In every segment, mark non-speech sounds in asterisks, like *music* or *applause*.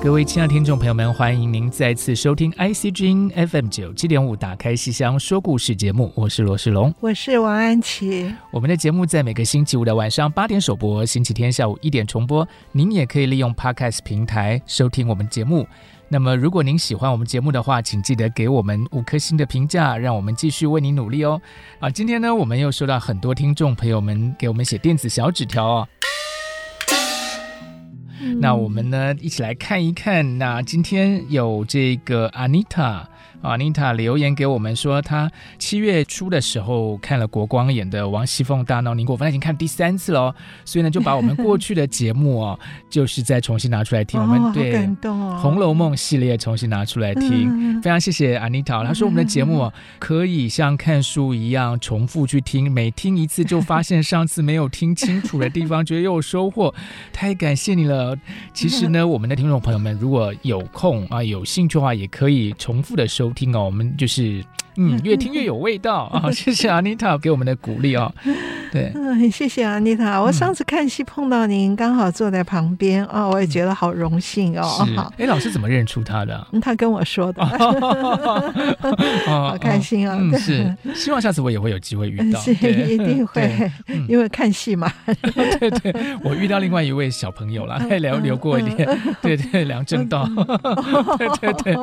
各位亲爱的听众朋友们，欢迎您再次收听 IC 之音 FM 九七点五《打开西厢说故事》节目，我是罗世龙，我是王安琪。我们的节目在每个星期五的晚上八点首播，星期天下午一点重播。您也可以利用 Podcast 平台收听我们节目。那么，如果您喜欢我们节目的话，请记得给我们五颗星的评价，让我们继续为您努力哦。啊，今天呢，我们又收到很多听众朋友们给我们写电子小纸条哦。那我们呢，一起来看一看。那今天有这个 Anita。啊，妮塔留言给我们说，她七月初的时候看了国光演的《王熙凤大闹宁国府》，她已经看第三次了，所以呢，就把我们过去的节目哦，*laughs* 就是再重新拿出来听。我们对《红楼梦》系列重新拿出来听，非常谢谢安妮塔。她说我们的节目可以像看书一样重复去听，每听一次就发现上次没有听清楚的地方，觉得又有收获，*laughs* 太感谢你了。其实呢，*laughs* 我们的听众朋友们如果有空啊，有兴趣的话，也可以重复的收。听哦，我们就是。嗯，越听越有味道啊！*laughs* 谢谢 Anita 给我们的鼓励哦。*laughs* 对，嗯，谢谢阿妮塔。我上次看戏碰到您，刚好坐在旁边啊，我也觉得好荣幸哦。好，哎，老师怎么认出他的？他跟我说的。*laughs* 好开心啊！是，希望下次我也会有机会遇到。是，一定会，*laughs* 因为看戏嘛。对对，我遇到另外一位小朋友了，还聊聊过一点。对对，梁正道。对对对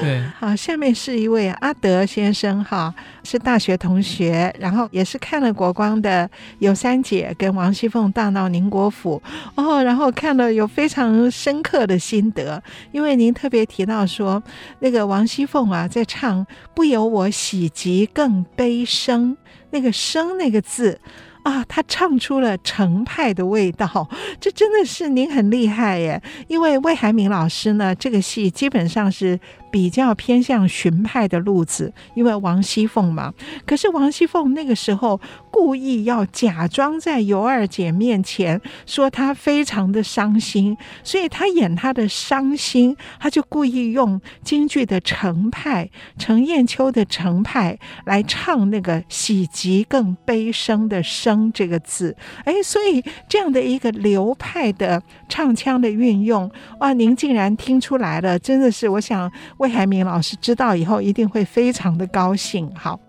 对。好，下面是一位阿德。先生哈是大学同学，然后也是看了国光的《有三姐》跟王熙凤大闹宁国府哦，然后看了有非常深刻的心得，因为您特别提到说那个王熙凤啊在唱“不由我喜极更悲生”，那个“生”那个字。啊，他唱出了程派的味道，这真的是您很厉害耶！因为魏海敏老师呢，这个戏基本上是比较偏向荀派的路子，因为王熙凤嘛。可是王熙凤那个时候故意要假装在尤二姐面前说她非常的伤心，所以她演她的伤心，她就故意用京剧的程派，程砚秋的程派来唱那个喜极更悲生的生。这个字，哎，所以这样的一个流派的唱腔的运用，哇，您竟然听出来了，真的是，我想魏海明老师知道以后一定会非常的高兴。好。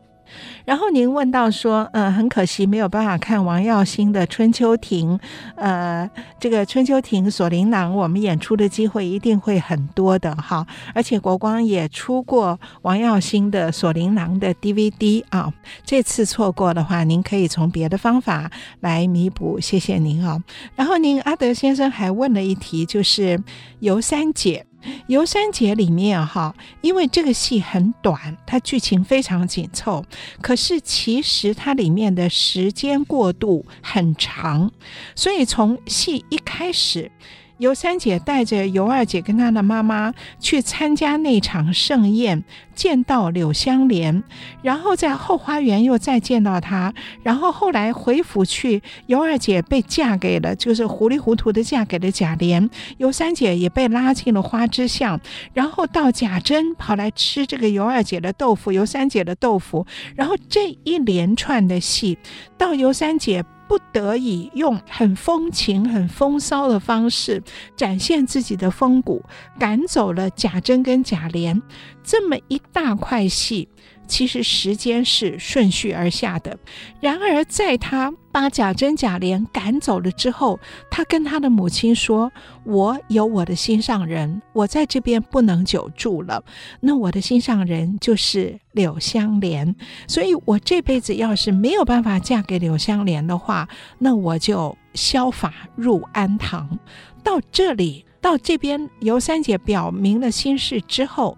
然后您问到说，嗯，很可惜没有办法看王耀星的《春秋亭》，呃，这个《春秋亭锁灵囊》，我们演出的机会一定会很多的哈。而且国光也出过王耀星的《锁灵囊》的 DVD 啊，这次错过的话，您可以从别的方法来弥补，谢谢您啊。然后您阿德先生还问了一题，就是尤三姐。游三姐里面哈，因为这个戏很短，它剧情非常紧凑，可是其实它里面的时间过渡很长，所以从戏一开始。尤三姐带着尤二姐跟她的妈妈去参加那场盛宴，见到柳湘莲，然后在后花园又再见到她，然后后来回府去，尤二姐被嫁给了，就是糊里糊涂的嫁给了贾琏，尤三姐也被拉进了花之巷，然后到贾珍跑来吃这个尤二姐的豆腐，尤三姐的豆腐，然后这一连串的戏，到尤三姐。不得已用很风情、很风骚的方式展现自己的风骨，赶走了贾珍跟贾琏，这么一大块戏，其实时间是顺序而下的。然而，在他把贾珍、贾琏赶走了之后，他跟他的母亲说：“我有我的心上人，我在这边不能久住了。那我的心上人就是柳湘莲，所以我这辈子要是没有办法嫁给柳湘莲的话，那我就削发入安堂。”到这里，到这边，尤三姐表明了心事之后，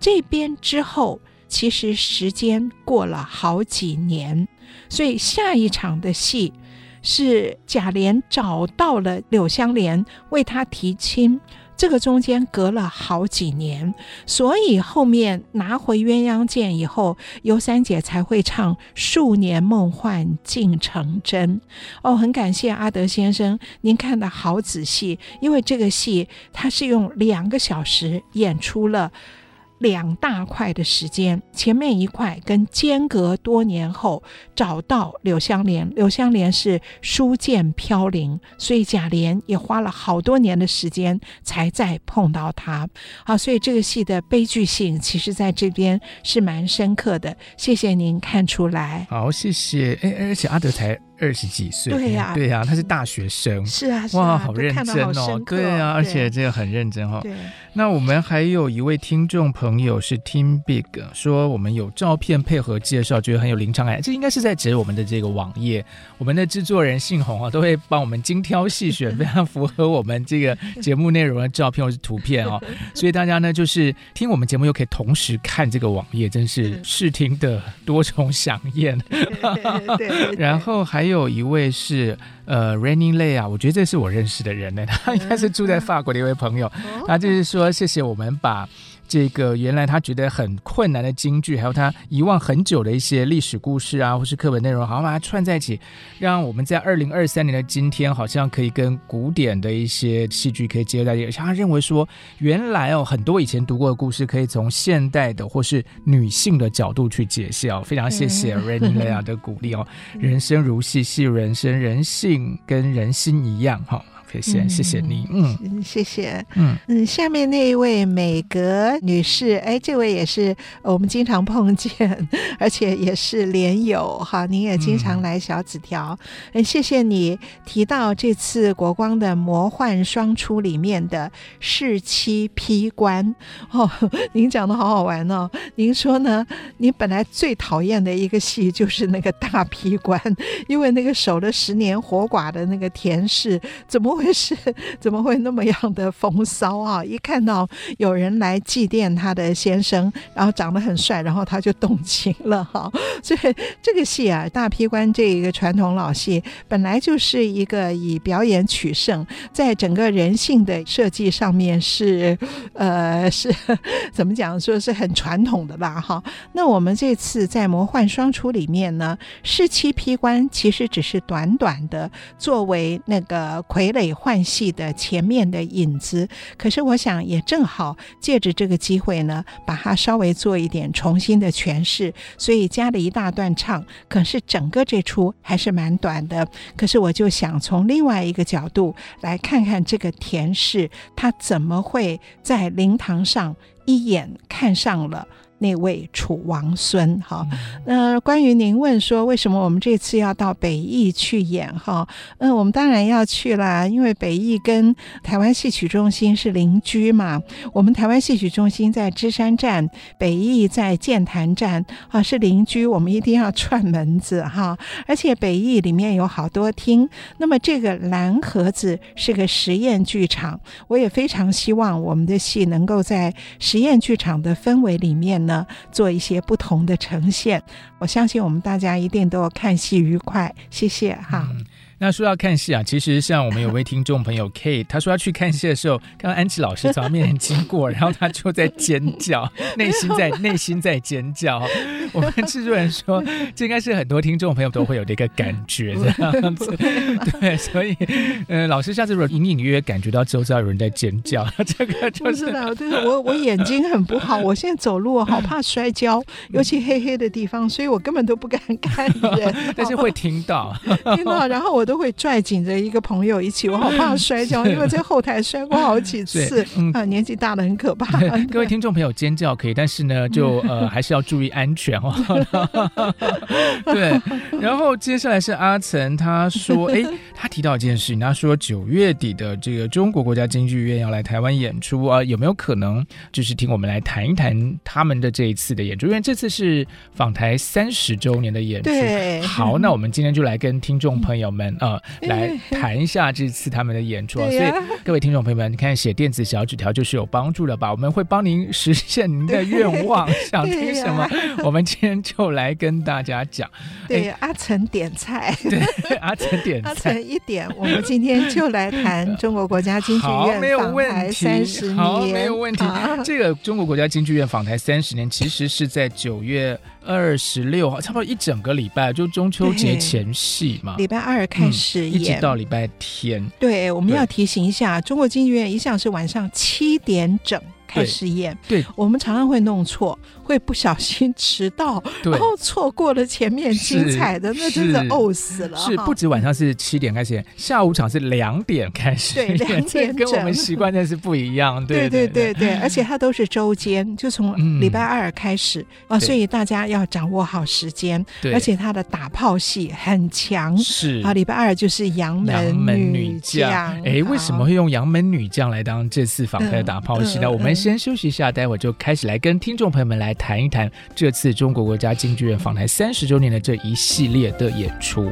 这边之后。其实时间过了好几年，所以下一场的戏是贾琏找到了柳湘莲为他提亲。这个中间隔了好几年，所以后面拿回鸳鸯剑以后，尤三姐才会唱“数年梦幻竟成真”。哦，很感谢阿德先生，您看得好仔细，因为这个戏它是用两个小时演出了。两大块的时间，前面一块跟间隔多年后找到柳湘莲，柳湘莲是书剑飘零，所以贾琏也花了好多年的时间才再碰到他。好，所以这个戏的悲剧性，其实在这边是蛮深刻的。谢谢您看出来。好，谢谢。哎，而且阿德才。二十几岁，对呀、啊，对呀、啊，他是大学生，是啊，哇，好认真哦，对啊，而且这个很认真哈、哦。那我们还有一位听众朋友是 Team Big 说，我们有照片配合介绍，觉得很有临场感。这应该是在指我们的这个网页，我们的制作人姓洪啊，都会帮我们精挑细选，*laughs* 非常符合我们这个节目内容的照片或是图片哦。所以大家呢，就是听我们节目又可以同时看这个网页，真是视听的多重饗宴。*laughs* 然后还。还有一位是呃 Raining Lay 啊，我觉得这是我认识的人呢，他应该是住在法国的一位朋友，他就是说谢谢我们把。这个原来他觉得很困难的京剧，还有他遗忘很久的一些历史故事啊，或是课本内容，好像把它串在一起，让我们在二零二三年的今天，好像可以跟古典的一些戏剧可以结合在一起。像他认为说，原来哦，很多以前读过的故事，可以从现代的或是女性的角度去解析哦。非常谢谢 Lea 的鼓励哦。人生如戏，戏如人生，人性跟人心一样哈。谢谢，谢谢你，嗯，谢谢，嗯。嗯，下面那一位美格女士，哎，这位也是我们经常碰见，而且也是连友哈，您也经常来小纸条，嗯，谢谢你提到这次国光的魔幻双出里面的侍妻批官哦，*laughs* 您讲的好好玩哦，您说呢？您本来最讨厌的一个戏就是那个大批官，因为那个守了十年活寡的那个田氏怎么？会是 *laughs* 怎么会那么样的风骚啊？一看到有人来祭奠他的先生，然后长得很帅，然后他就动情了哈。*laughs* 所以这个戏啊，大劈棺这一个传统老戏，本来就是一个以表演取胜，在整个人性的设计上面是呃是 *laughs* 怎么讲，说是很传统的吧哈。那我们这次在魔幻双出里面呢，侍妻劈棺其实只是短短的作为那个傀儡。换戏的前面的影子，可是我想也正好借着这个机会呢，把它稍微做一点重新的诠释，所以加了一大段唱。可是整个这出还是蛮短的。可是我就想从另外一个角度来看看这个田氏，他怎么会在灵堂上一眼看上了。那位楚王孙哈，那、呃、关于您问说为什么我们这次要到北艺去演哈，嗯，我们当然要去啦，因为北艺跟台湾戏曲中心是邻居嘛。我们台湾戏曲中心在芝山站，北艺在剑潭站啊，是邻居，我们一定要串门子哈。而且北艺里面有好多厅，那么这个蓝盒子是个实验剧场，我也非常希望我们的戏能够在实验剧场的氛围里面。呢，做一些不同的呈现，我相信我们大家一定都看戏愉快，谢谢哈。那说到看戏啊，其实像我们有位听众朋友 Kate，他说要去看戏的时候，看到安琪老师从他面前经过，然后他就在尖叫，*laughs* 内心在内心在尖叫。我们制作人说，这应该是很多听众朋友都会有的一个感觉这样子。对，所以，嗯、呃，老师下次如果隐隐约约感觉到周遭有人在尖叫，*laughs* 这个就是，的，就是，我我眼睛很不好，我现在走路好怕摔跤，尤其黑黑的地方，所以我根本都不敢看人，*laughs* 但是会听到，听到，然后我。都会拽紧着一个朋友一起，我好怕摔跤，因为在后台摔过好几次。嗯、啊，年纪大了很可怕。*laughs* 各位听众朋友尖叫可以，但是呢，就 *laughs* 呃还是要注意安全哦。*laughs* 对，然后接下来是阿岑，他说，哎，他提到一件事情，他说九月底的这个中国国家京剧院要来台湾演出啊，有没有可能就是听我们来谈一谈他们的这一次的演出？因为这次是访台三十周年的演出。对，好，那我们今天就来跟听众朋友们啊、呃、来谈一下这次他们的演出。所以各位听众朋友们，你看写电子小纸条就是有帮助的吧？我们会帮您实现您的愿望，*laughs* 想听什么，我们今天就来跟大家讲。对，阿成点菜，*laughs* 对，阿成点 *laughs* 菜，阿成一点，我们今天就来谈中国国家京剧院访台三十年。好，没有问题。这个中国国家京剧院访台三十年，其实是在九月二十六号，差不多一整个礼拜，就中秋节前夕嘛。礼拜二开始演，嗯、一直到礼拜天。对，我们要提醒一下，中国京剧院一向是晚上七点整开始演。对我们常常会弄错。会不小心迟到，*laughs* 然后错过了前面精彩的，那真的呕死了。是不止晚上是七点开始，下午场是两点开始。对，两点 *laughs* 跟我们习惯的是不一样。*laughs* 对对对对，而且它都是周间，就从礼拜二开始啊，所以大家要掌握好时间。对，而且它的打炮戏很强。是啊，礼拜二就是杨门女将。哎，为什么会用杨门女将来当这次访客的打炮戏呢？我们先休息一下，待会儿就开始来跟听众朋友们来。谈一谈这次中国国家京剧院访台三十周年的这一系列的演出。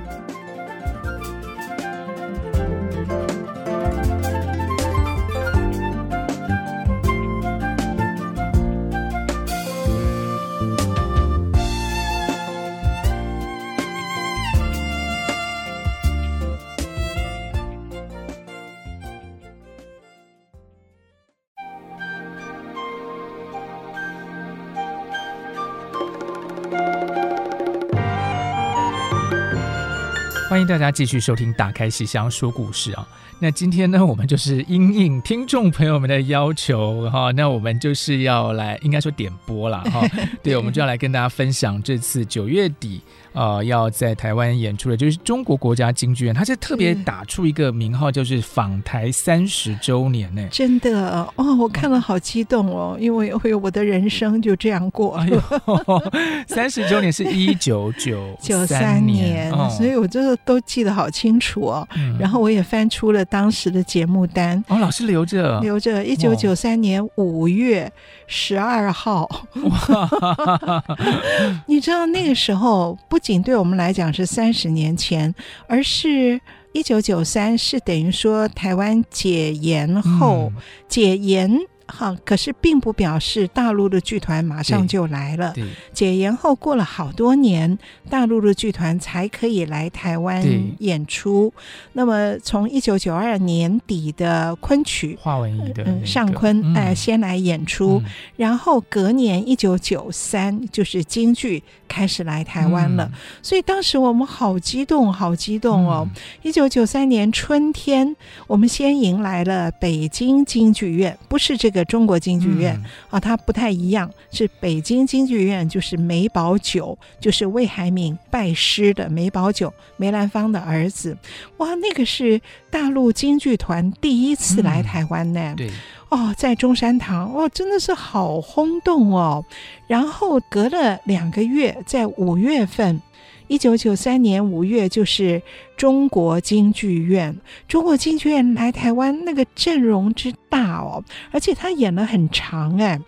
大家继续收听《打开戏箱说故事》啊。那今天呢，我们就是因应听众朋友们的要求哈，那我们就是要来，应该说点播了哈。*laughs* 对，我们就要来跟大家分享这次九月底呃要在台湾演出的，就是中国国家京剧院，它是特别打出一个名号，就是访台三十周年呢。真的哦，我看了好激动哦，因为哎呦，我的人生就这样过。哎呦，*laughs* 三十周年是一九九九三年，所以我这个都记得好清楚哦。然后我也翻出了。当时的节目单哦，老师留着留着。一九九三年五月十二号，哇 *laughs* 你知道那个时候不仅对我们来讲是三十年前，而是一九九三是等于说台湾解严后、嗯、解严。好，可是并不表示大陆的剧团马上就来了。解严后过了好多年，大陆的剧团才可以来台湾演出。那么从一九九二年底的昆曲，华文艺的、那个嗯、尚昆哎、嗯呃、先来演出，嗯、然后隔年一九九三就是京剧开始来台湾了。嗯、所以当时我们好激动，好激动哦！一九九三年春天，我们先迎来了北京京剧院，不是这个。中国京剧院、嗯、啊，它不太一样，是北京京剧院，就是梅葆玖，就是魏海敏拜师的梅葆玖，梅兰芳的儿子。哇，那个是大陆京剧团第一次来台湾呢。嗯、对，哦，在中山堂，哦，真的是好轰动哦。然后隔了两个月，在五月份。一九九三年五月，就是中国京剧院。中国京剧院来台湾，那个阵容之大哦，而且他演了很长哎。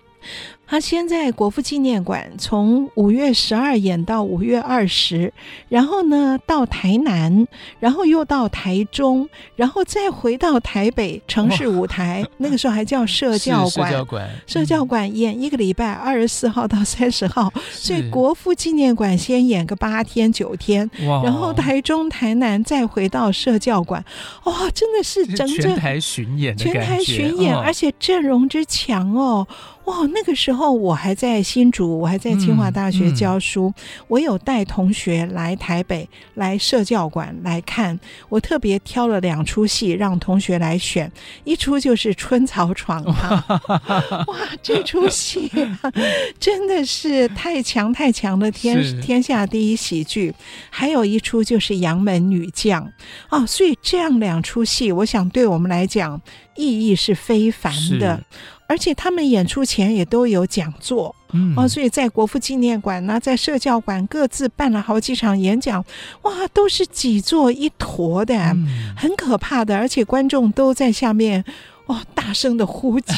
他先在国父纪念馆从五月十二演到五月二十，然后呢到台南，然后又到台中，然后再回到台北城市舞台，那个时候还叫社教馆。社教馆，社教馆演一个礼拜，二十四号到三十号，所以国父纪念馆先演个八天九天，哇。然后台中、台南再回到社教馆，哇，真的是整整全台巡演，全台巡演，哦、而且阵容之强哦，哇，那个时候。我还在新竹，我还在清华大学教书，嗯。嗯、我有带同学来台北来社教馆来看，我特别挑了两出戏让同学来选，一出就是《春草闯堂》，*laughs* 哇，这出戏、啊、真的是太强太强的，天天下第一喜剧，还有一出就是《杨门女将》哦，所以这样两出戏，我想对我们来讲意义是非凡的。而且他们演出前也都有讲座，嗯，哦，所以在国父纪念馆呢，在社教馆各自办了好几场演讲，哇，都是挤作一坨的，嗯、很可怕的，而且观众都在下面。哦，大声的呼叫，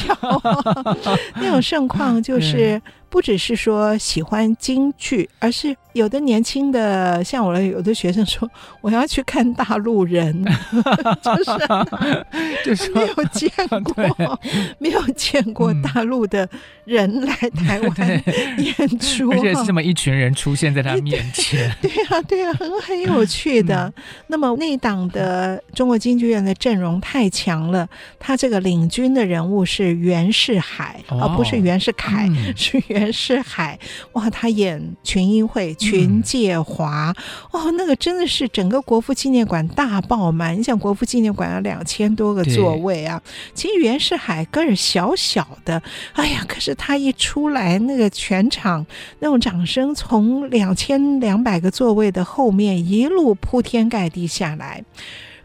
*laughs* 那种盛况就是不只是说喜欢京剧，而是有的年轻的，像我的有的学生说，我要去看大陆人，*laughs* 就是 *laughs* *laughs* 就是没有见过，没有见过大陆的人来台湾演出，而且是这么一群人出现在他面前，对呀对呀，很很有趣的。那么那档的中国京剧院的阵容太强了，他这个。领军的人物是袁世海，而、哦哦、不是袁世凯，嗯、是袁世海。哇，他演群英会、群介华，嗯、哦，那个真的是整个国父纪念馆大爆满。你想，国父纪念馆有两千多个座位啊，其实袁世海个儿小小的，哎呀，可是他一出来，那个全场那种掌声从两千两百个座位的后面一路铺天盖地下来。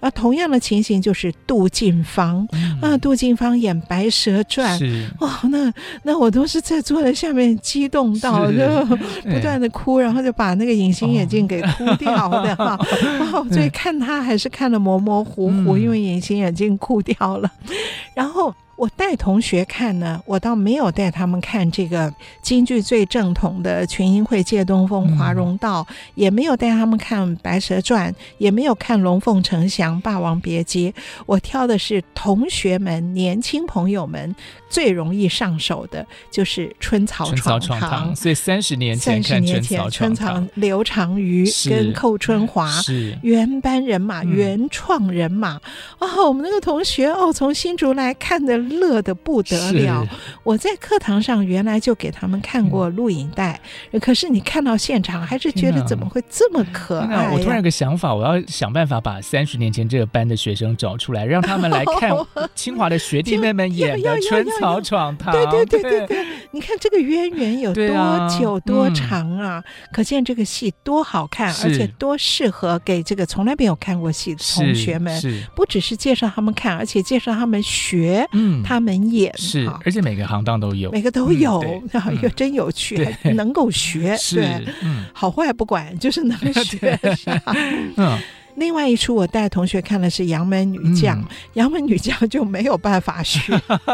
啊，同样的情形就是杜近芳、嗯、啊，杜近芳演《白蛇传》哇哦，那那我都是在坐在下面激动到是就 *laughs* 不断的哭，哎、然后就把那个隐形眼镜给哭掉的哈，*laughs* 哦，所以看他还是看的模模糊糊，嗯、因为隐形眼镜哭掉了，*laughs* 然后。我带同学看呢，我倒没有带他们看这个京剧最正统的群英会、借东风、华容道，嗯、也没有带他们看《白蛇传》，也没有看《龙凤呈祥》《霸王别姬》。我挑的是同学们、年轻朋友们最容易上手的，就是《春草闯堂》。所以三十年前看《春草闯堂》，刘长瑜跟寇春华是原班人马、嗯、原创人马。哦，我们那个同学哦，从新竹来看的。乐得不得了！我在课堂上原来就给他们看过录影带，嗯、可是你看到现场还是觉得怎么会这么可爱、啊？我突然有个想法，我要想办法把三十年前这个班的学生找出来，让他们来看 *laughs* 清华的学弟妹们 *laughs* 演的《春草闯堂》。对对对对对，你看这个渊源有多久多长啊？可见这个戏多好看，而且多适合给这个从来没有看过戏的同学们。不只是介绍他们看，而且介绍他们学。嗯。他们演是，而且每个行当都有，每个都有，然后又真有趣，还能够学，对，好坏不管，就是能 *laughs* 学。嗯。另外一出我带同学看的是《杨门女将》，《杨门女将》就没有办法学，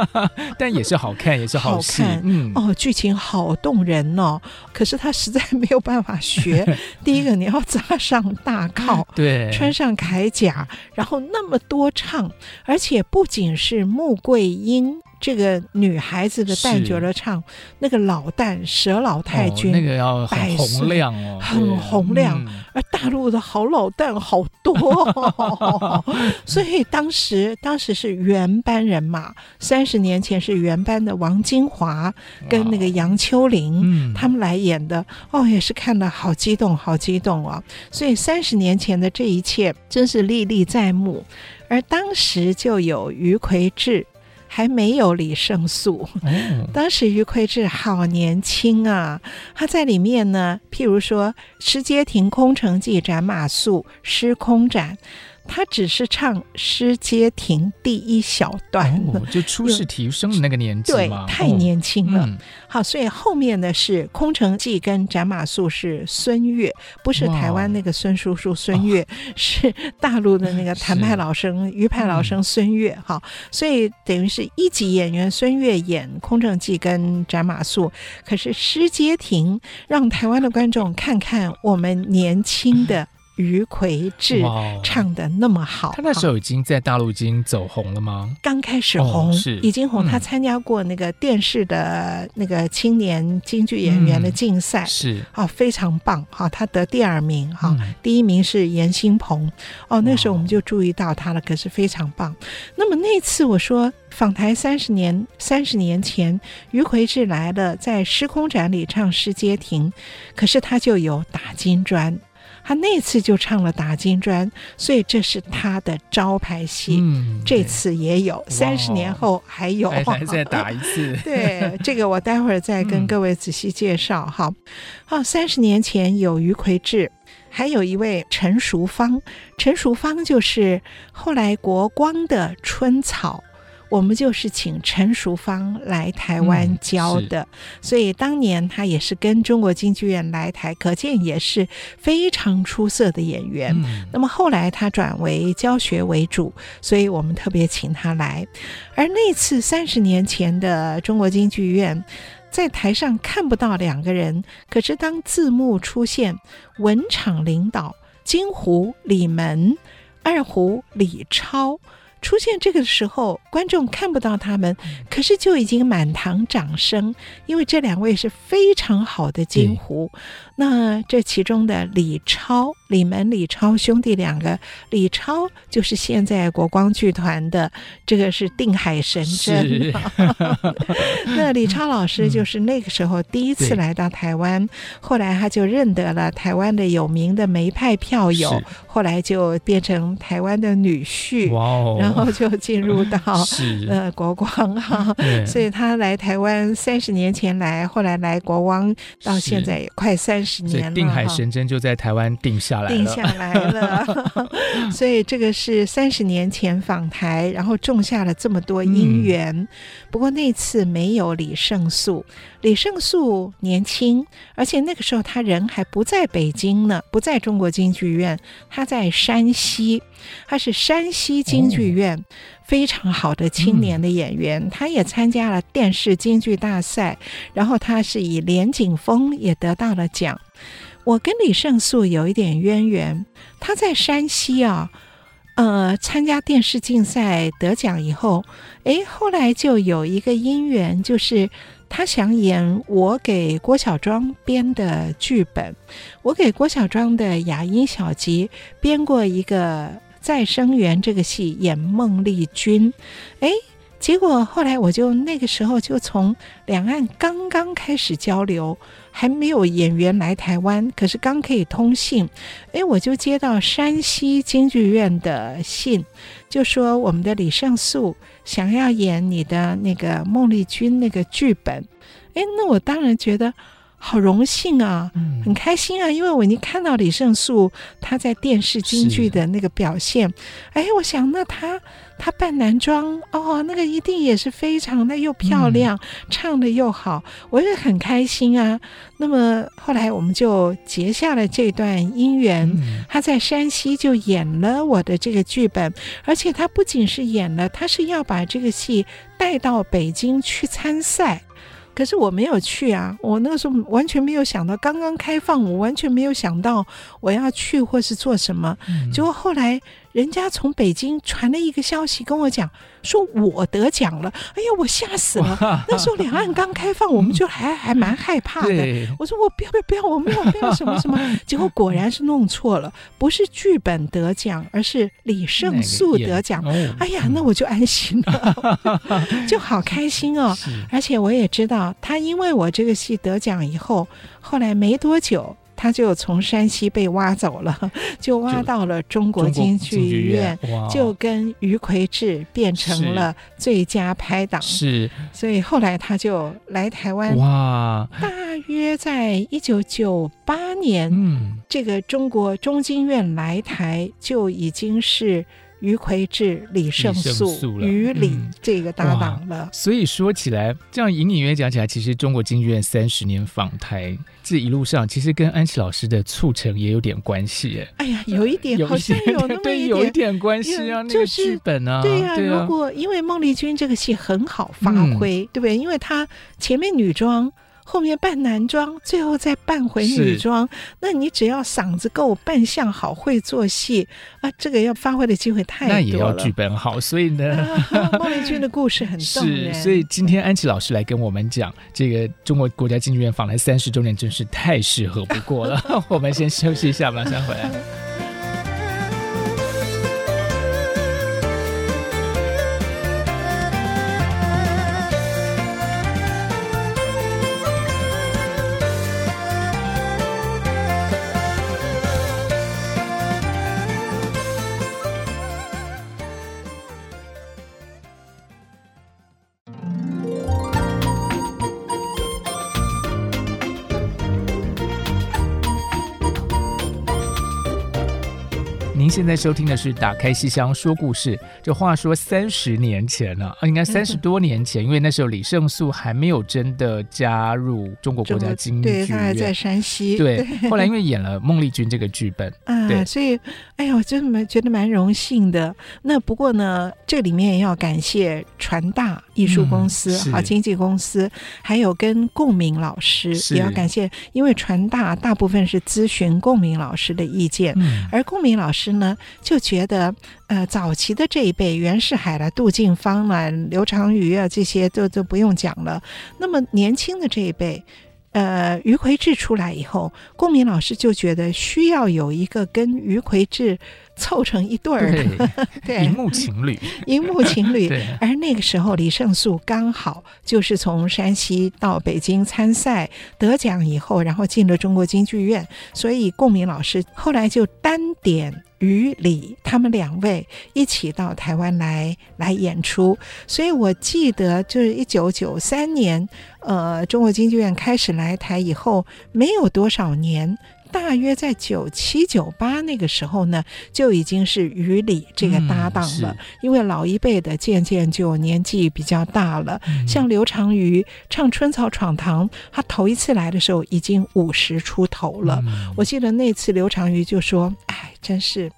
*laughs* 但也是好看，也是好看。嗯，哦，剧情好动人哦，可是他实在没有办法学。*laughs* 第一个，你要扎上大靠，*laughs* 对，穿上铠甲，然后那么多唱，而且不仅是穆桂英。这个女孩子的旦角的唱，那个老旦佘老太君，哦，那个要很洪亮哦，很洪亮。嗯、而大陆的好老旦好多，哦，*laughs* 所以当时当时是原班人马。三十年前是原班的王金华跟那个杨秋玲，嗯、他们来演的。哦，也是看了好激动，好激动啊，哦！所以三十年前的这一切真是历历在目。而当时就有余魁志。还没有李胜素，当时于魁智好年轻啊！他在里面呢，譬如说失街亭空城计斩马谡失空斩。他只是唱《诗街亭》第一小段，哦，就初试啼声的那个年纪嘛，对，太年轻了。哦嗯、好，所以后面的是《空城计》跟《斩马谡》是孙悦，不是台湾那个孙叔叔孙悦，哦、是大陆的那个谭派老生、余派老生孙越。好，所以等于是一级演员孙悦演《空城计》跟《斩马谡》，可是《诗街亭》让台湾的观众看看我们年轻的。于魁智唱的那么好。他那时候已经在大陆已经走红了吗？刚开始红，哦、是已经红。他参加过那个电视的那个青年京剧演员的竞赛，嗯、是哦，非常棒哈。他得第二名哈，嗯、第一名是严新鹏。哦，那时候我们就注意到他了，可是非常棒。那么那次我说访台三十年，三十年前于魁智来了，在时空展里唱《世街亭》，可是他就有打金砖。他那次就唱了打金砖，所以这是他的招牌戏。嗯，这次也有，三十年后还有，还再打一次。*laughs* 对，这个我待会儿再跟各位仔细介绍。好、嗯，好，三十年前有于魁智，还有一位陈淑芳。陈淑芳就是后来国光的春草。我们就是请陈淑芳来台湾教的，嗯、所以当年他也是跟中国京剧院来台，可见也是非常出色的演员。嗯、那么后来他转为教学为主，所以我们特别请他来。而那次三十年前的中国京剧院，在台上看不到两个人，可是当字幕出现，文场领导金胡李门，二胡李超。出现这个时候，观众看不到他们，可是就已经满堂掌声，因为这两位是非常好的金胡。嗯、那这其中的李超、李门、李超兄弟两个，李超就是现在国光剧团的，这个是定海神针。*laughs* 那李超老师就是那个时候第一次来到台湾，嗯、后来他就认得了台湾的有名的梅派票友，后来就变成台湾的女婿。哇哦！然后 *laughs* 就进入到 *laughs* 呃国光哈，对 *laughs* 所以他来台湾三十年前来，后来来国光，到现在也快三十年了。定海神针就在台湾定下来了，定下来了。所以这个是三十年前访台，然后种下了这么多因缘。嗯、不过那次没有李胜素，李胜素年轻，而且那个时候他人还不在北京呢，不在中国京剧院，他在山西。他是山西京剧院非常好的青年的演员，他也参加了电视京剧大赛，然后他是以连景峰也得到了奖。我跟李胜素有一点渊源，他在山西啊，呃，参加电视竞赛得奖以后，诶，后来就有一个因缘，就是他想演我给郭小庄编的剧本，我给郭小庄的雅音小集编过一个。再生缘这个戏演孟丽君，哎，结果后来我就那个时候就从两岸刚刚开始交流，还没有演员来台湾，可是刚可以通信，哎，我就接到山西京剧院的信，就说我们的李胜素想要演你的那个孟丽君那个剧本，哎，那我当然觉得。好荣幸啊，很开心啊，因为我已经看到李胜素他在电视京剧的那个表现，是哎，我想那他他扮男装哦，那个一定也是非常的又漂亮，嗯、唱的又好，我也很开心啊。那么后来我们就结下了这段姻缘，嗯、他在山西就演了我的这个剧本，而且他不仅是演了，他是要把这个戏带到北京去参赛。可是我没有去啊，我那个时候完全没有想到，刚刚开放，我完全没有想到我要去或是做什么。嗯、结果后来人家从北京传了一个消息跟我讲，说我得奖了。哎呀，我吓死了！那时候两岸刚开放，我们就还还蛮害怕的。我说我不要不要不要，我没有不要什么什么。*laughs* 结果果然是弄错了，不是剧本得奖，而是李胜素得奖。哎呀，那我就安心了，*laughs* 就好开心哦。而且我也知道。他因为我这个戏得奖以后，后来没多久，他就从山西被挖走了，*laughs* 就挖到了中国京剧院，就跟于奎智变成了最佳拍档。是，所以后来他就来台湾。哇，大约在一九九八年，嗯，这个中国中京院来台就已经是。于魁智、李胜素、于李这个搭档了，所以说起来，这样隐隐约约讲起来，其实中国京剧院三十年访台，这一路上其实跟安琪老师的促成也有点关系。哎呀，有一点，好像 *laughs* 有那么一点，对，有一点关系啊。那个剧本啊，对呀。如果因为孟丽君这个戏很好发挥，对不对？因为她前面女装。后面扮男装，最后再扮回女装。那你只要嗓子够，扮相好，会做戏啊，这个要发挥的机会太多了。那也要剧本好，所以呢，孟丽君的故事很动人。*laughs* 是，所以今天安琪老师来跟我们讲这个中国国家京剧院访谈三十周年，真是太适合不过了。*laughs* 我们先休息一下，马上回来。现在收听的是《打开西厢说故事》。这话说三十年前了，啊，应该三十多年前，嗯，因为那时候李胜素还没有真的加入中国国家京剧院，对，他还在山西。对，对后来因为演了孟丽君这个剧本，啊，对，所以哎呀，我真的蛮觉得蛮荣幸的。那不过呢，这里面要感谢传大艺术公司、嗯、啊，经纪公司，还有跟共鸣老师也要感谢，因为传大大部分是咨询共鸣老师的意见，嗯、而共鸣老师。呢，就觉得呃，早期的这一辈袁世海了、杜近芳了、刘长瑜啊，这些都都不用讲了。那么年轻的这一辈，呃，于魁智出来以后，共鸣老师就觉得需要有一个跟于魁智凑成一对儿的，对，*laughs* 荧幕情侣，*laughs* 荧幕情侣。而那个时候，李胜素刚好就是从山西到北京参赛得奖以后，然后进了中国京剧院，所以贡明老师后来就单点。于李他们两位一起到台湾来来演出，所以我记得就是一九九三年，呃，中国京剧院开始来台以后，没有多少年。大约在九七九八那个时候呢，就已经是于李这个搭档了。嗯、因为老一辈的渐渐就年纪比较大了，嗯、像刘长瑜唱《春草闯堂》，他头一次来的时候已经五十出头了。嗯、我记得那次刘长瑜就说：“哎，真是。”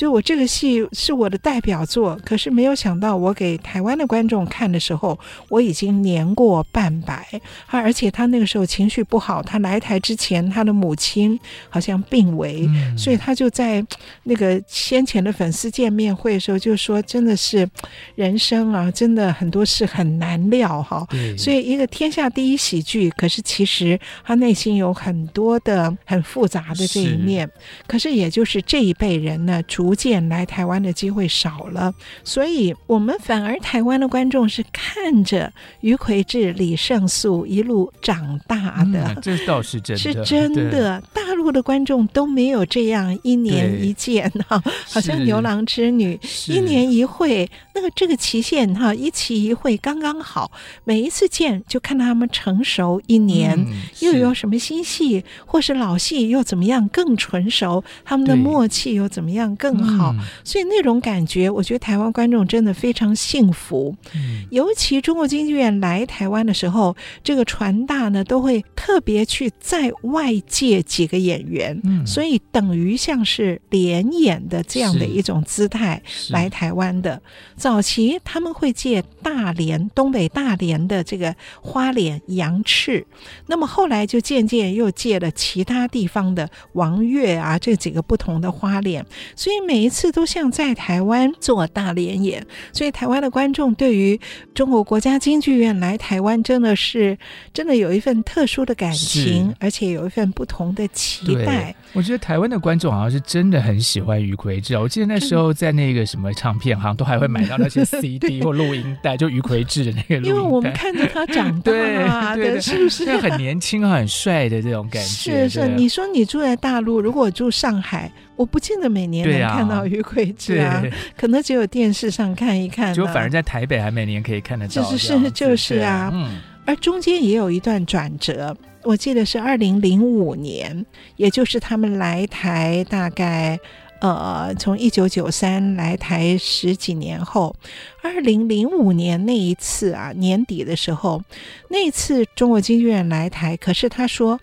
就我这个戏是我的代表作，可是没有想到我给台湾的观众看的时候，我已经年过半百。他而且他那个时候情绪不好，他来台之前，他的母亲好像病危，嗯、所以他就在那个先前的粉丝见面会的时候就说：“真的是人生啊，真的很多事很难料哈。对”所以一个天下第一喜剧，可是其实他内心有很多的很复杂的这一面。是可是也就是这一辈人呢，主逐渐来台湾的机会少了，所以我们反而台湾的观众是看着于魁智、李胜素一路长大的。嗯、这倒是真的，是真的。大陆的观众都没有这样一年一见哈，对 *laughs* 好像牛郎织女一年一会，那个这个期限哈，一期一会刚刚好。每一次见就看到他们成熟一年，嗯、又有什么新戏或是老戏又怎么样更纯熟，他们的默契又怎么样更。好，所以那种感觉，我觉得台湾观众真的非常幸福。嗯，尤其中国京剧院来台湾的时候，这个传大呢都会特别去在外借几个演员，嗯，所以等于像是联演的这样的一种姿态来台湾的。早期他们会借大连、东北大连的这个花脸杨赤，那么后来就渐渐又借了其他地方的王月啊这几个不同的花脸，所以。每一次都像在台湾做大联演，所以台湾的观众对于中国国家京剧院来台湾真的是真的有一份特殊的感情，而且有一份不同的期待。我觉得台湾的观众好像是真的很喜欢于魁智。我记得那时候在那个什么唱片行都还会买到那些 *laughs* CD 或录音带，就于魁智的那个录音带。因为我们看着他长大，*laughs* 对对，是不是？很年轻、很帅的这种感觉。是是，你说你住在大陆，如果住上海。我不见得每年能看到于桂枝啊，可能只有电视上看一看。就反而在台北还每年可以看得到。就是是就是啊，嗯。而中间也有一段转折，我记得是二零零五年，也就是他们来台大概呃，从一九九三来台十几年后，二零零五年那一次啊，年底的时候，那一次中国京剧院来台，可是他说。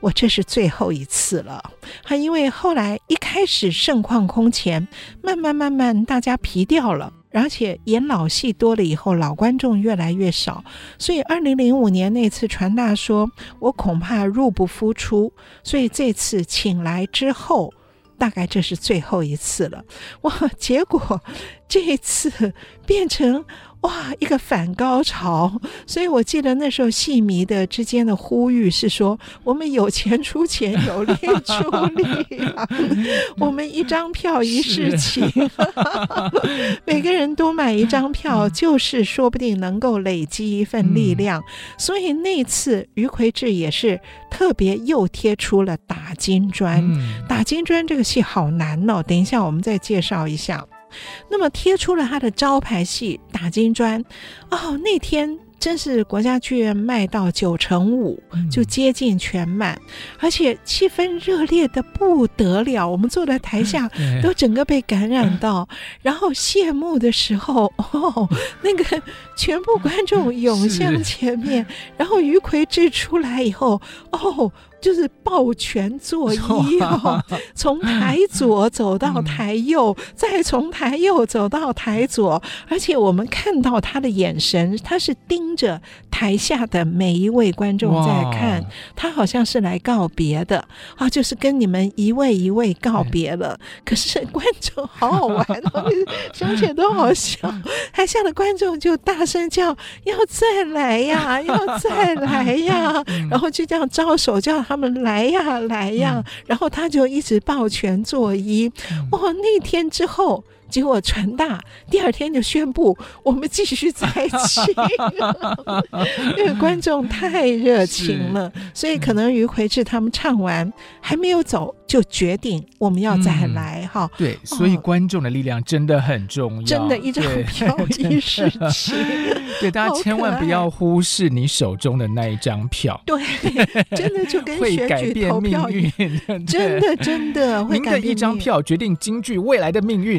我这是最后一次了，还因为后来一开始盛况空前，慢慢慢慢大家疲掉了，而且演老戏多了以后，老观众越来越少，所以二零零五年那次传达说，我恐怕入不敷出，所以这次请来之后，大概这是最后一次了。哇，结果这一次变成。哇，一个反高潮！所以我记得那时候戏迷的之间的呼吁是说：我们有钱出钱，有力出力啊！*laughs* 我们一张票一事情，*laughs* 每个人多买一张票，就是说不定能够累积一份力量。所以那次余魁志也是特别又贴出了打金砖。打金砖这个戏好难哦，等一下我们再介绍一下。那么贴出了他的招牌戏《打金砖》哦，那天真是国家剧院卖到九成五，就接近全满，嗯、而且气氛热烈的不得了。我们坐在台下都整个被感染到，然后谢幕的时候，哦，那个全部观众 *laughs* 涌向前面，然后余魁志出来以后，哦。就是抱拳作揖哦，*laughs* 从台左走到台右，嗯、再从台右走到台左，而且我们看到他的眼神，他是盯着台下的每一位观众在看，他好像是来告别的啊，就是跟你们一位一位告别了。嗯、可是观众好好玩哦，想起来都好笑。*laughs* 台下的观众就大声叫：“要再来呀，要再来呀！” *laughs* 嗯、然后就这样招手叫。他们来呀来呀，嗯、然后他就一直抱拳作揖。哇、那天之后。结果传大第二天就宣布，我们继续在一起，*laughs* 因为观众太热情了，所以可能于魁智他们唱完还没有走，就决定我们要再来哈。嗯、对，所以观众的力量真的很重要，真的，一张 *laughs* 票一事情。*laughs* 对，大家千万不要忽视你手中的那一张票。对，真的就跟选举投票一样，真的真的会改变。您的一张票决定京剧未来的命运。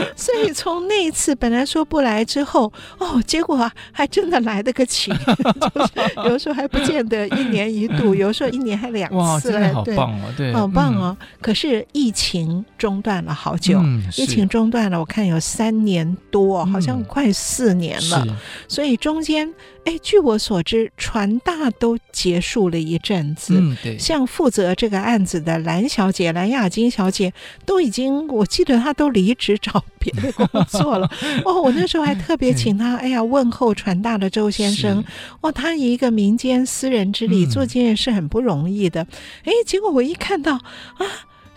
*laughs* 所以从那一次本来说不来之后，哦，结果啊还真的来了个起，*laughs* 就是有时候还不见得一年一度，*laughs* 有时候一年还两次。好棒哦！对，好棒哦！嗯、可是疫情中断了好久，嗯、疫情中断了，我看有三年多，好像快四年了。嗯、所以中间，哎，据我所知，传大都结束了一阵子。嗯，对。像负责这个案子的蓝小姐、蓝雅金小姐，都已经。我记得她都离职找别的工作了 *laughs* 哦，我那时候还特别请他，哎呀，问候传大的周先生。哦，他以一个民间私人之力做这件事很不容易的。哎，结果我一看到啊。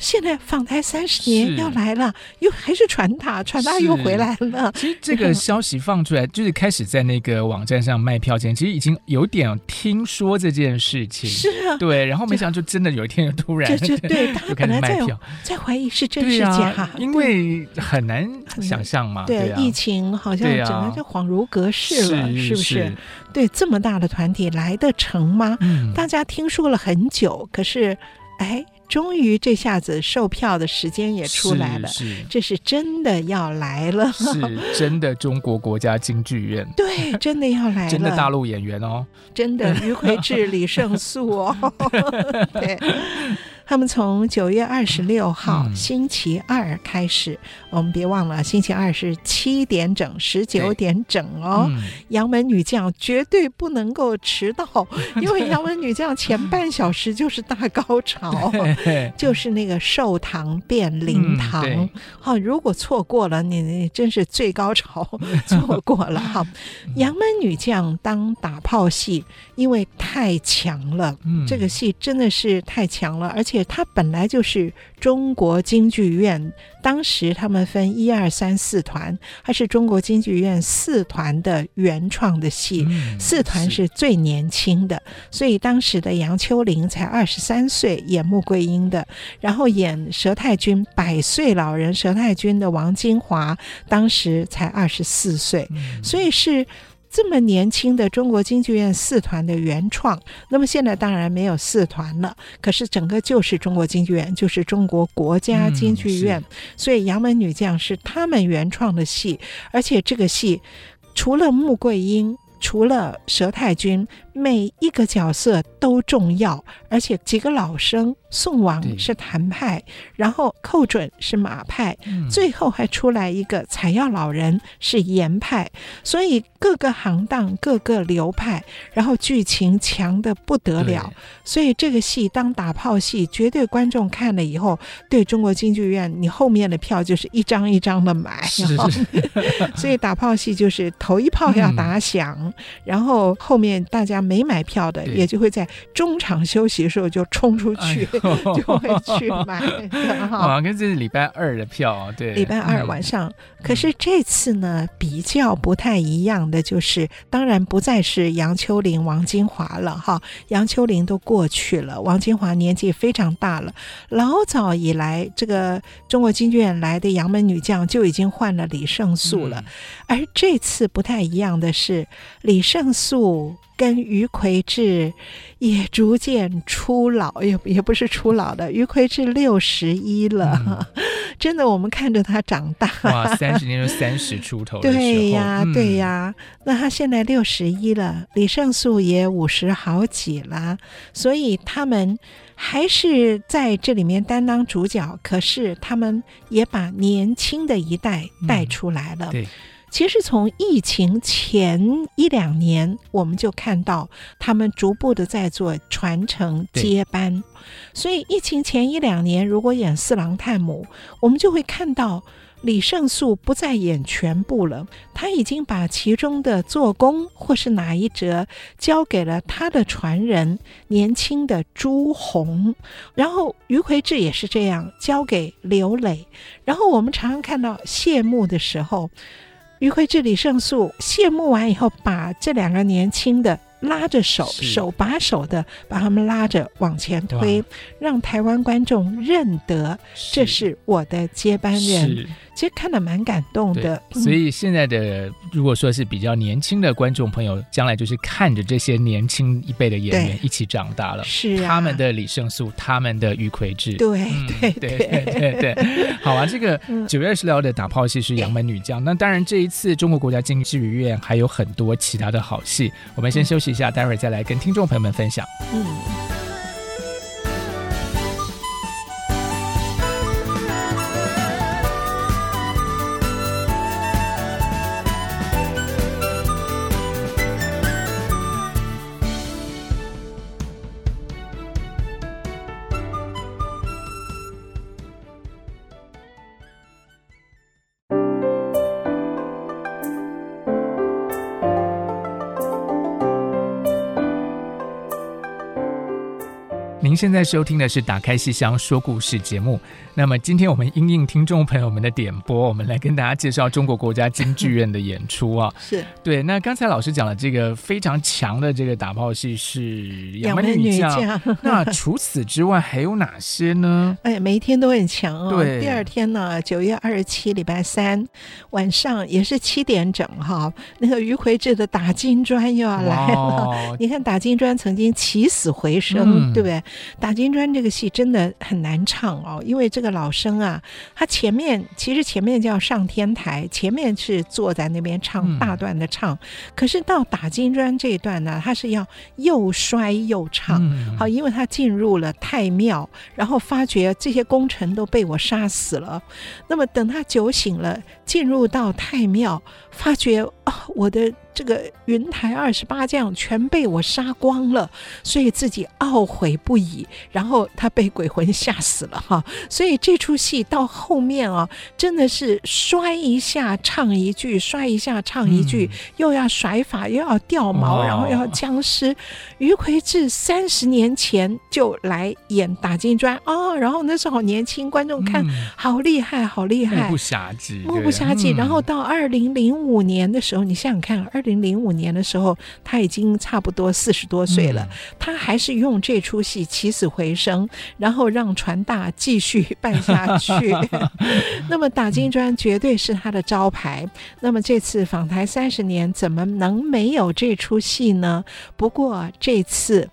现在访台三十年要来了，又还是传大，传大又回来了。其实这个消息放出来，就是开始在那个网站上卖票前，其实已经有点听说这件事情。是啊，对，然后没想到就真的有一天就突然就就对，*laughs* 大家本来在在怀疑是真是假，啊、因为很难想象嘛。对，对啊、疫情好像整个就恍如隔世了，是，是不是？是对，这么大的团体来得成吗？嗯、大家听说了很久，可是哎。终于这下子售票的时间也出来了，是，是。这是真的要来了，*laughs* 是真的中国国家京剧院，*laughs* 对，真的要来了，真的大陆演员哦，真的于魁智、李胜素哦，*laughs* 对。他们从九月二十六号、嗯、星期二开始，我们别忘了，星期二是七点整、十九点整哦。嗯、杨门女将绝对不能够迟到，*laughs* 因为杨门女将前半小时就是大高潮，*laughs* 就是那个寿堂变灵堂。好、嗯哦，如果错过了，你你真是最高潮错过了哈。*laughs* 杨门女将当打炮戏，因为太强了，嗯、这个戏真的是太强了，而且。它本来就是中国京剧院，当时他们分一二三四团，还是中国京剧院四团的原创的戏，嗯、四团是最年轻的，所以当时的杨秋玲才二十三岁演穆桂英的，然后演佘太君百岁老人佘太君的王金华，当时才二十四岁，嗯、所以是。这么年轻的中国京剧院四团的原创，那么现在当然没有四团了，可是整个就是中国京剧院，就是中国国家京剧院，嗯、所以《杨门女将》是他们原创的戏，而且这个戏除了穆桂英，除了佘太君，每一个角色都重要，而且几个老生宋王是谭派，然后寇准是马派，嗯、最后还出来一个采药老人是严派，所以各个行当、各个流派，然后剧情强得不得了。所以这个戏当打炮戏，绝对观众看了以后，对中国京剧院，你后面的票就是一张一张的买。是。是 *laughs* 所以打炮戏就是头一炮要打响，嗯、然后后面大家没买票的，也就会在中场休息的时候就冲出去，哎、就会去买。啊，跟这是礼拜二的票，对，礼拜二晚上。嗯、可是这次呢，比较不太一样的就是，当然不再是杨秋玲、王金华了哈，杨秋玲都过去了，王金华年纪非常大了。老早以来，这个中国京剧院来的杨门女将就已经换了李胜素了，嗯、而这次不太一样的是，李胜素。跟于魁智也逐渐初老，也也不是初老的，于魁智六十一了，嗯、*laughs* 真的，我们看着他长大，哇，三十年就三十出头，对呀，嗯、对呀，那他现在六十一了，李胜素也五十好几了，所以他们还是在这里面担当主角，可是他们也把年轻的一代带出来了，嗯、对。其实从疫情前一两年，我们就看到他们逐步的在做传承接班。所以疫情前一两年，如果演四郎探母，我们就会看到李胜素不再演全部了，他已经把其中的做工或是哪一折交给了他的传人年轻的朱红，然后于魁智也是这样交给刘磊。然后我们常常看到谢幕的时候。于慧智、李胜素谢幕完以后，把这两个年轻的拉着手，手把手的把他们拉着往前推，让台湾观众认得这是我的接班人。其实看了蛮感动的，所以现在的如果说是比较年轻的观众朋友，将来就是看着这些年轻一辈的演员一起长大了，是他们的李胜素，他们的于魁智，对对对对。对对，好啊，这个九月二十六号的打炮戏是杨门女将，那当然这一次中国国家京剧院还有很多其他的好戏，我们先休息一下，待会儿再来跟听众朋友们分享。嗯。现在收听的是《打开戏箱说故事》节目。那么今天我们应应听众朋友们的点播，我们来跟大家介绍中国国家京剧院的演出啊。*laughs* 是对。那刚才老师讲了这个非常强的这个打炮戏是《杨门女将》。那除此之外还有哪些呢？*laughs* 哎，每一天都很强哦。对。第二天呢，九月二十七礼拜三晚上也是七点整哈，那个于魁智的打金砖又要来了。哦、你看打金砖曾经起死回生，嗯、对不对？打金砖这个戏真的很难唱哦，因为这个老生啊，他前面其实前面叫上天台，前面是坐在那边唱大段的唱，嗯、可是到打金砖这一段呢，他是要又摔又唱，嗯、好，因为他进入了太庙，然后发觉这些功臣都被我杀死了，那么等他酒醒了，进入到太庙，发觉啊、哦，我的。这个云台二十八将全被我杀光了，所以自己懊悔不已。然后他被鬼魂吓死了哈，所以这出戏到后面啊，真的是摔一下唱一句，摔一下唱一句，嗯、又要甩法，又要掉毛，哦、然后要僵尸。于魁智三十年前就来演打金砖哦，然后那时候好年轻，观众看、嗯、好厉害，好厉害，目不暇接，目不暇接。然后到二零零五年的时候，你想想看，二二零零五年的时候，他已经差不多四十多岁了，嗯、他还是用这出戏起死回生，然后让传大继续办下去。*laughs* 那么打金砖绝对是他的招牌。那么这次访台三十年，怎么能没有这出戏呢？不过这次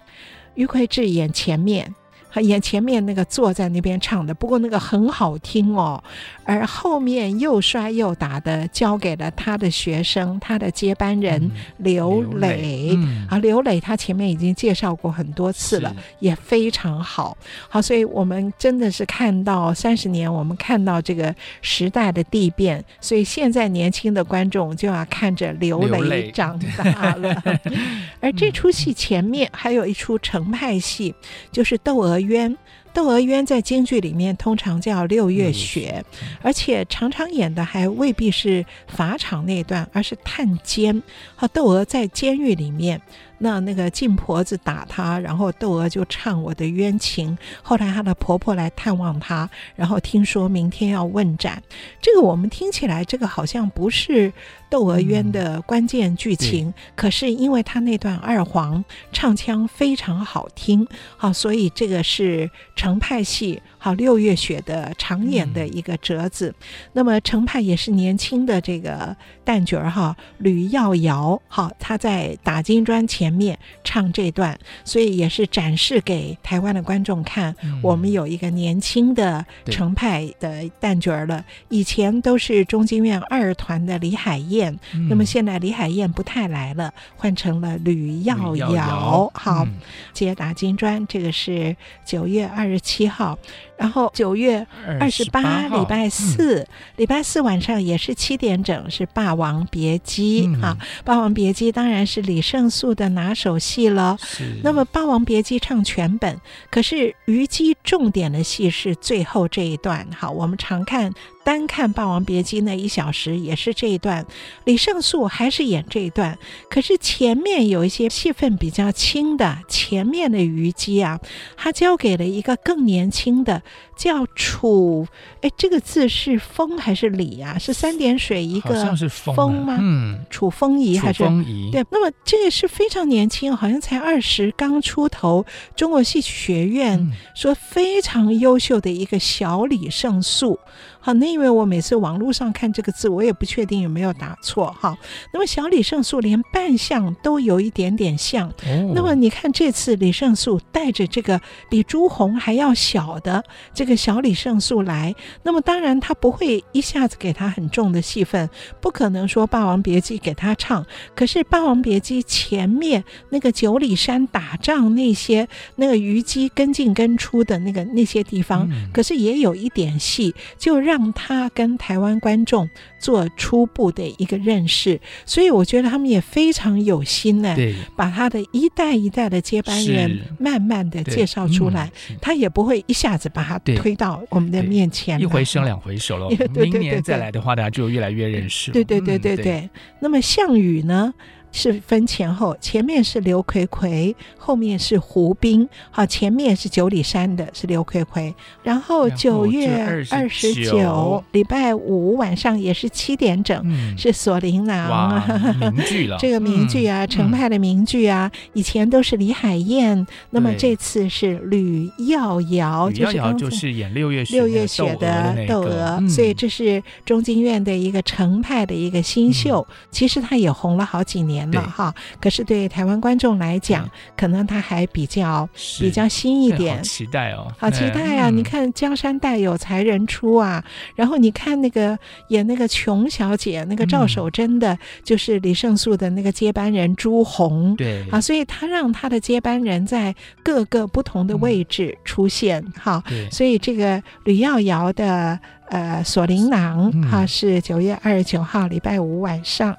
于魁智演前面。演前面那个坐在那边唱的，不过那个很好听哦。而后面又摔又打的交给了他的学生，他的接班人、嗯、刘磊。嗯、啊，刘磊他前面已经介绍过很多次了，也非常好。好，所以我们真的是看到三十年，我们看到这个时代的地变。所以现在年轻的观众就要看着刘磊长大了。*laughs* 而这出戏前面还有一出程派戏，就是《窦娥冤》。《窦娥冤》在京剧里面通常叫六月雪，而且常常演的还未必是法场那段，而是探监。好，窦娥在监狱里面。那那个静婆子打她，然后窦娥就唱我的冤情。后来她的婆婆来探望她，然后听说明天要问斩。这个我们听起来，这个好像不是《窦娥冤》的关键剧情，嗯、可是因为她那段二黄唱腔非常好听，好，所以这个是程派戏。好，六月雪的常演的一个折子，嗯、那么程派也是年轻的这个旦角儿哈，吕耀瑶，哈，他在打金砖前面唱这段，所以也是展示给台湾的观众看，嗯、我们有一个年轻的程派的旦角儿了。以前都是中京院二团的李海燕，嗯、那么现在李海燕不太来了，换成了吕耀瑶。好，嗯、接打金砖，这个是九月二十七号。然后九月二十八，礼拜四，礼拜四晚上也是七点整，是《霸王别姬》啊，《霸王别姬》当然是李胜素的拿手戏了。那么《霸王别姬》唱全本，可是虞姬重点的戏是最后这一段。好，我们常看。单看《霸王别姬》那一小时也是这一段，李胜素还是演这一段，可是前面有一些戏份比较轻的，前面的虞姬啊，他交给了一个更年轻的，叫楚，哎，这个字是风还是李啊？是三点水一个风吗？嗯，楚风仪还是？风仪。对，那么这个是非常年轻，好像才二十刚出头，中国戏曲学院、嗯、说非常优秀的一个小李胜素。好，那因为我每次网络上看这个字，我也不确定有没有打错哈。那么小李胜素连扮相都有一点点像。哦、那么你看这次李胜素带着这个比朱红还要小的这个小李胜素来，那么当然他不会一下子给他很重的戏份，不可能说《霸王别姬》给他唱。可是《霸王别姬》前面那个九里山打仗那些那个虞姬跟进跟出的那个那些地方，嗯、可是也有一点戏就。让他跟台湾观众做初步的一个认识，所以我觉得他们也非常有心呢，对。把他的一代一代的接班人慢慢的介绍出来，嗯、他也不会一下子把他推到我们的面前，一回生两回熟了。*laughs* 明年再来的话，大家就越来越认识。对对对对对。那么项羽呢？是分前后，前面是刘葵葵，后面是胡兵。好，前面是九里山的，是刘葵葵。然后九月二十九，礼拜五晚上也是七点整，嗯、是锁麟囊。名剧了，*laughs* 这个名剧啊，程派、嗯、的名剧啊，以前都是李海燕，嗯、那么这次是吕耀瑶，吕耀瑶就是演六月六月雪的窦娥，嗯、所以这是中京院的一个程派的一个新秀。嗯、其实他也红了好几年。了哈，可是对台湾观众来讲，可能他还比较比较新一点，好期待哦，好期待啊！你看江山代有才人出啊，然后你看那个演那个琼小姐，那个赵守贞的，就是李胜素的那个接班人朱红，对。啊，所以他让他的接班人在各个不同的位置出现，哈，所以这个吕耀瑶的呃锁麟囊哈是九月二十九号礼拜五晚上。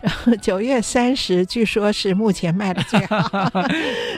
然后九月三十，据说是目前卖的最好。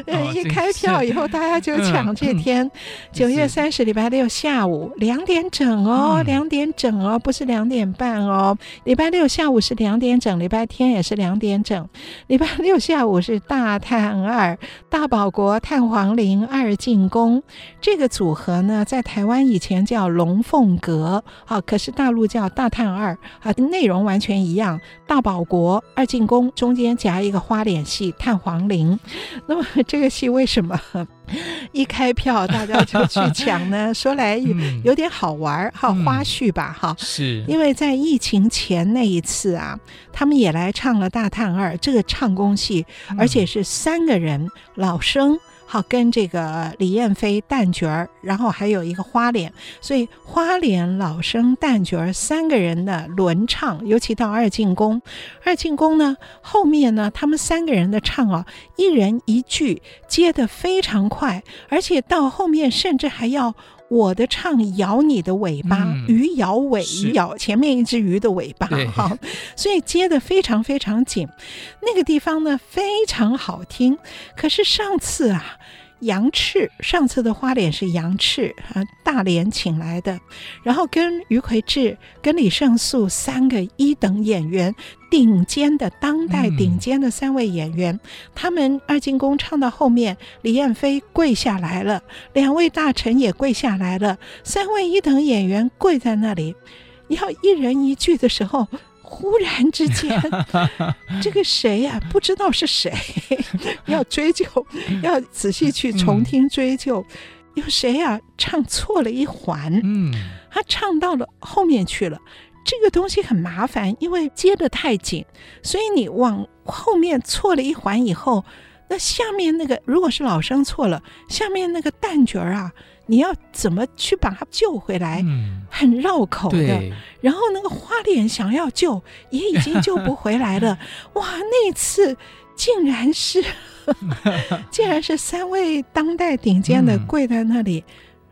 *laughs* 一开票以后，大家就抢这天。九月三十，礼拜六下午两点整哦，两点整哦，不是两点半哦。礼拜六下午是两点整，礼拜天也是两点整。礼拜六下午是大探二，大保国、探黄陵二进宫。这个组合呢，在台湾以前叫龙凤阁，好，可是大陆叫大探二，啊，内容完全一样。大保国二进宫中间夹一个花脸戏，探黄陵。*laughs* 那么这个戏为什么 *laughs* 一开票大家就去抢呢？*laughs* 说来有点好玩，哈，花絮吧，哈，是因为在疫情前那一次啊，他们也来唱了大探二这个唱功戏，而且是三个人老生。好跟这个李艳飞旦角儿，然后还有一个花脸，所以花脸、老生、旦角儿三个人的轮唱，尤其到二进宫，二进宫呢后面呢，他们三个人的唱啊，一人一句，接得非常快，而且到后面甚至还要。我的唱咬你的尾巴，嗯、鱼摇尾，鱼咬前面一只鱼的尾巴，哈，所以接的非常非常紧。那个地方呢，非常好听。可是上次啊。杨赤上次的花脸是杨赤啊，大连请来的，然后跟于魁智、跟李胜素三个一等演员，顶尖的当代顶尖的三位演员，嗯、他们二进宫唱到后面，李彦飞跪下来了，两位大臣也跪下来了，三位一等演员跪在那里，要一人一句的时候。忽然之间，*laughs* 这个谁呀、啊？不知道是谁，*laughs* 要追究，要仔细去重听追究，嗯、有谁呀、啊？唱错了一环，嗯，他唱到了后面去了。这个东西很麻烦，因为接的太紧，所以你往后面错了一环以后，那下面那个如果是老生错了，下面那个旦角啊。你要怎么去把他救回来？嗯、很绕口的。然后那个花脸想要救，也已经救不回来了。*laughs* 哇，那次竟然是，*laughs* 竟然是三位当代顶尖的跪在那里，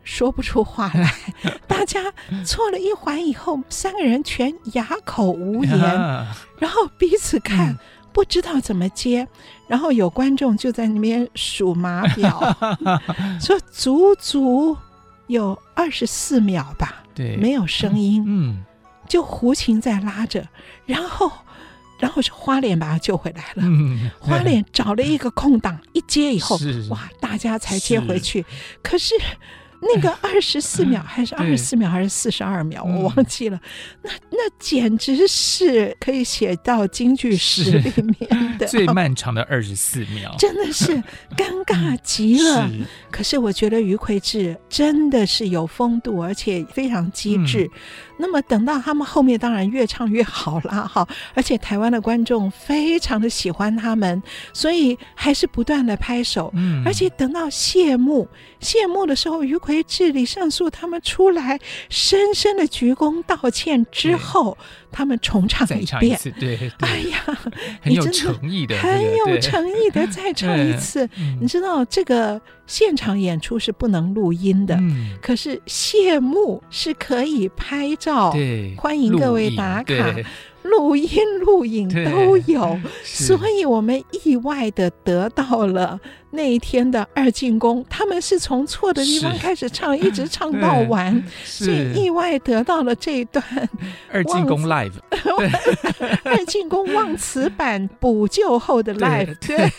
说不出话来。嗯、*laughs* 大家错了一环以后，三个人全哑口无言，啊、然后彼此看。嗯不知道怎么接，然后有观众就在那边数码表，*laughs* 说足足有二十四秒吧，对，没有声音，嗯，就胡琴在拉着，然后，然后是花脸把他救回来了，嗯、花脸找了一个空档，一接以后，*laughs* 哇，大家才接回去，是。可是。*laughs* 那个二十四 *laughs* 秒还是二十四秒还是四十二秒，我忘记了。嗯、那那简直是可以写到京剧史里面的最漫长的二十四秒，真的是 *laughs* 尴尬极了。是可是我觉得于魁智真的是有风度，而且非常机智。嗯那么等到他们后面，当然越唱越好啦，*laughs* 哈！而且台湾的观众非常的喜欢他们，所以还是不断的拍手。嗯，而且等到谢幕，谢幕的时候，于魁智、李胜素他们出来，深深的鞠躬道歉之后。他们重唱一遍，一对，对，哎呀，*laughs* 很有诚意的，很有诚意的再唱一次。*laughs* 你知道这个现场演出是不能录音的，嗯、可是谢幕是可以拍照，欢迎各位打卡。录音录影都有，所以我们意外的得到了那一天的二进宫，他们是从错的地方开始唱，一直唱到 *laughs* 完，所以意外得到了这一段二进宫 live，*laughs* 二进宫忘词版补救后的 live，对，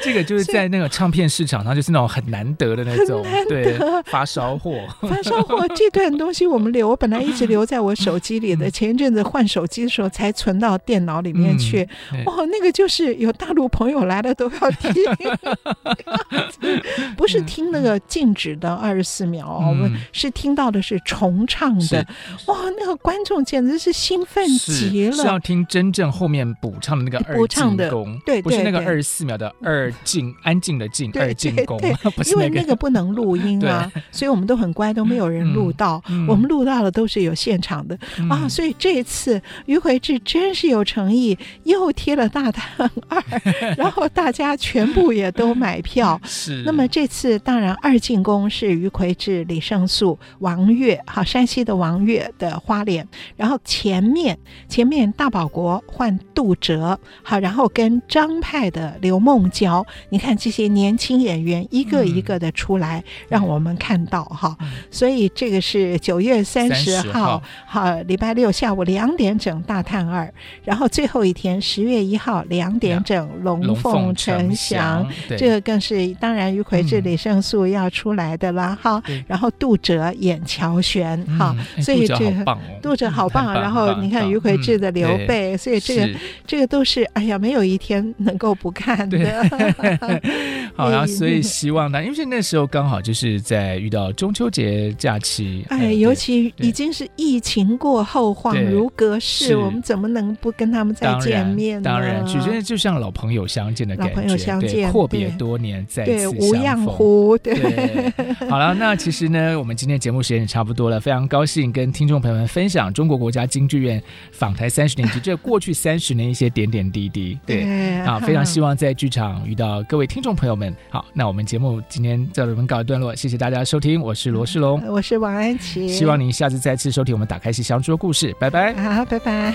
这个就是在那个唱片市场上就是那种很难得的那种，很难得。发烧货，*laughs* 发烧货这段东西我们留，我本来一直留在我手机里的，前一阵子换手机的时候。才存到电脑里面去，嗯、哦，那个就是有大陆朋友来了都要听，*laughs* 不是听那个静止的二十四秒，嗯、我们是听到的是重唱的，是。哇，那个观众简直是兴奋极了，是，是要听真正后面补唱的那个二进宫，对，不是那个二十四秒的二进 *laughs* 安静的静二进宫，*laughs* 因为那个不能录音啊，所以我们都很乖，都没有人录到，嗯、我们录到的都是有现场的、嗯、啊，所以这一次于魁智真是有诚意，又贴了大探二，*laughs* 然后大家全部也都买票。*laughs* 是，那么这次当然二进宫是于魁智、李胜素、王悦，好，山西的王悦的花脸，然后前面前面大保国换杜哲，好，然后跟张派的刘梦娇，你看这些年轻演员一个一个的出来，嗯、让我们看到哈，嗯、所以这个是九月三十号，好，礼拜六下午两点整大探。二，然后最后一天十月一号两点整龙凤呈祥，这个更是当然于魁智、李胜素要出来的啦哈。然后杜哲演乔玄哈，所以这个杜哲好棒。然后你看于魁智的刘备，所以这个这个都是哎呀，没有一天能够不看的。*laughs* 好，然后所以希望呢，因为那时候刚好就是在遇到中秋节假期，哎，尤其已经是疫情过后恍如隔世。我们怎么能不跟他们再见面呢？当然，其实就像老朋友相见的感觉，老朋友相见，阔别多年再次相逢，对，无恙乎？对，对好了，那其实呢，我们今天节目时间也差不多了，非常高兴跟听众朋友们分享中国国家京剧院访台三十年及这过去三十年一些点点滴滴。对，对啊，非常希望在剧场遇到各位听众朋友们。好，那我们节目今天在这边告一段落，谢谢大家收听，我是罗世龙，我是王安琪，希望您下次再次收听我们打开戏箱说故事，拜拜，好，拜拜。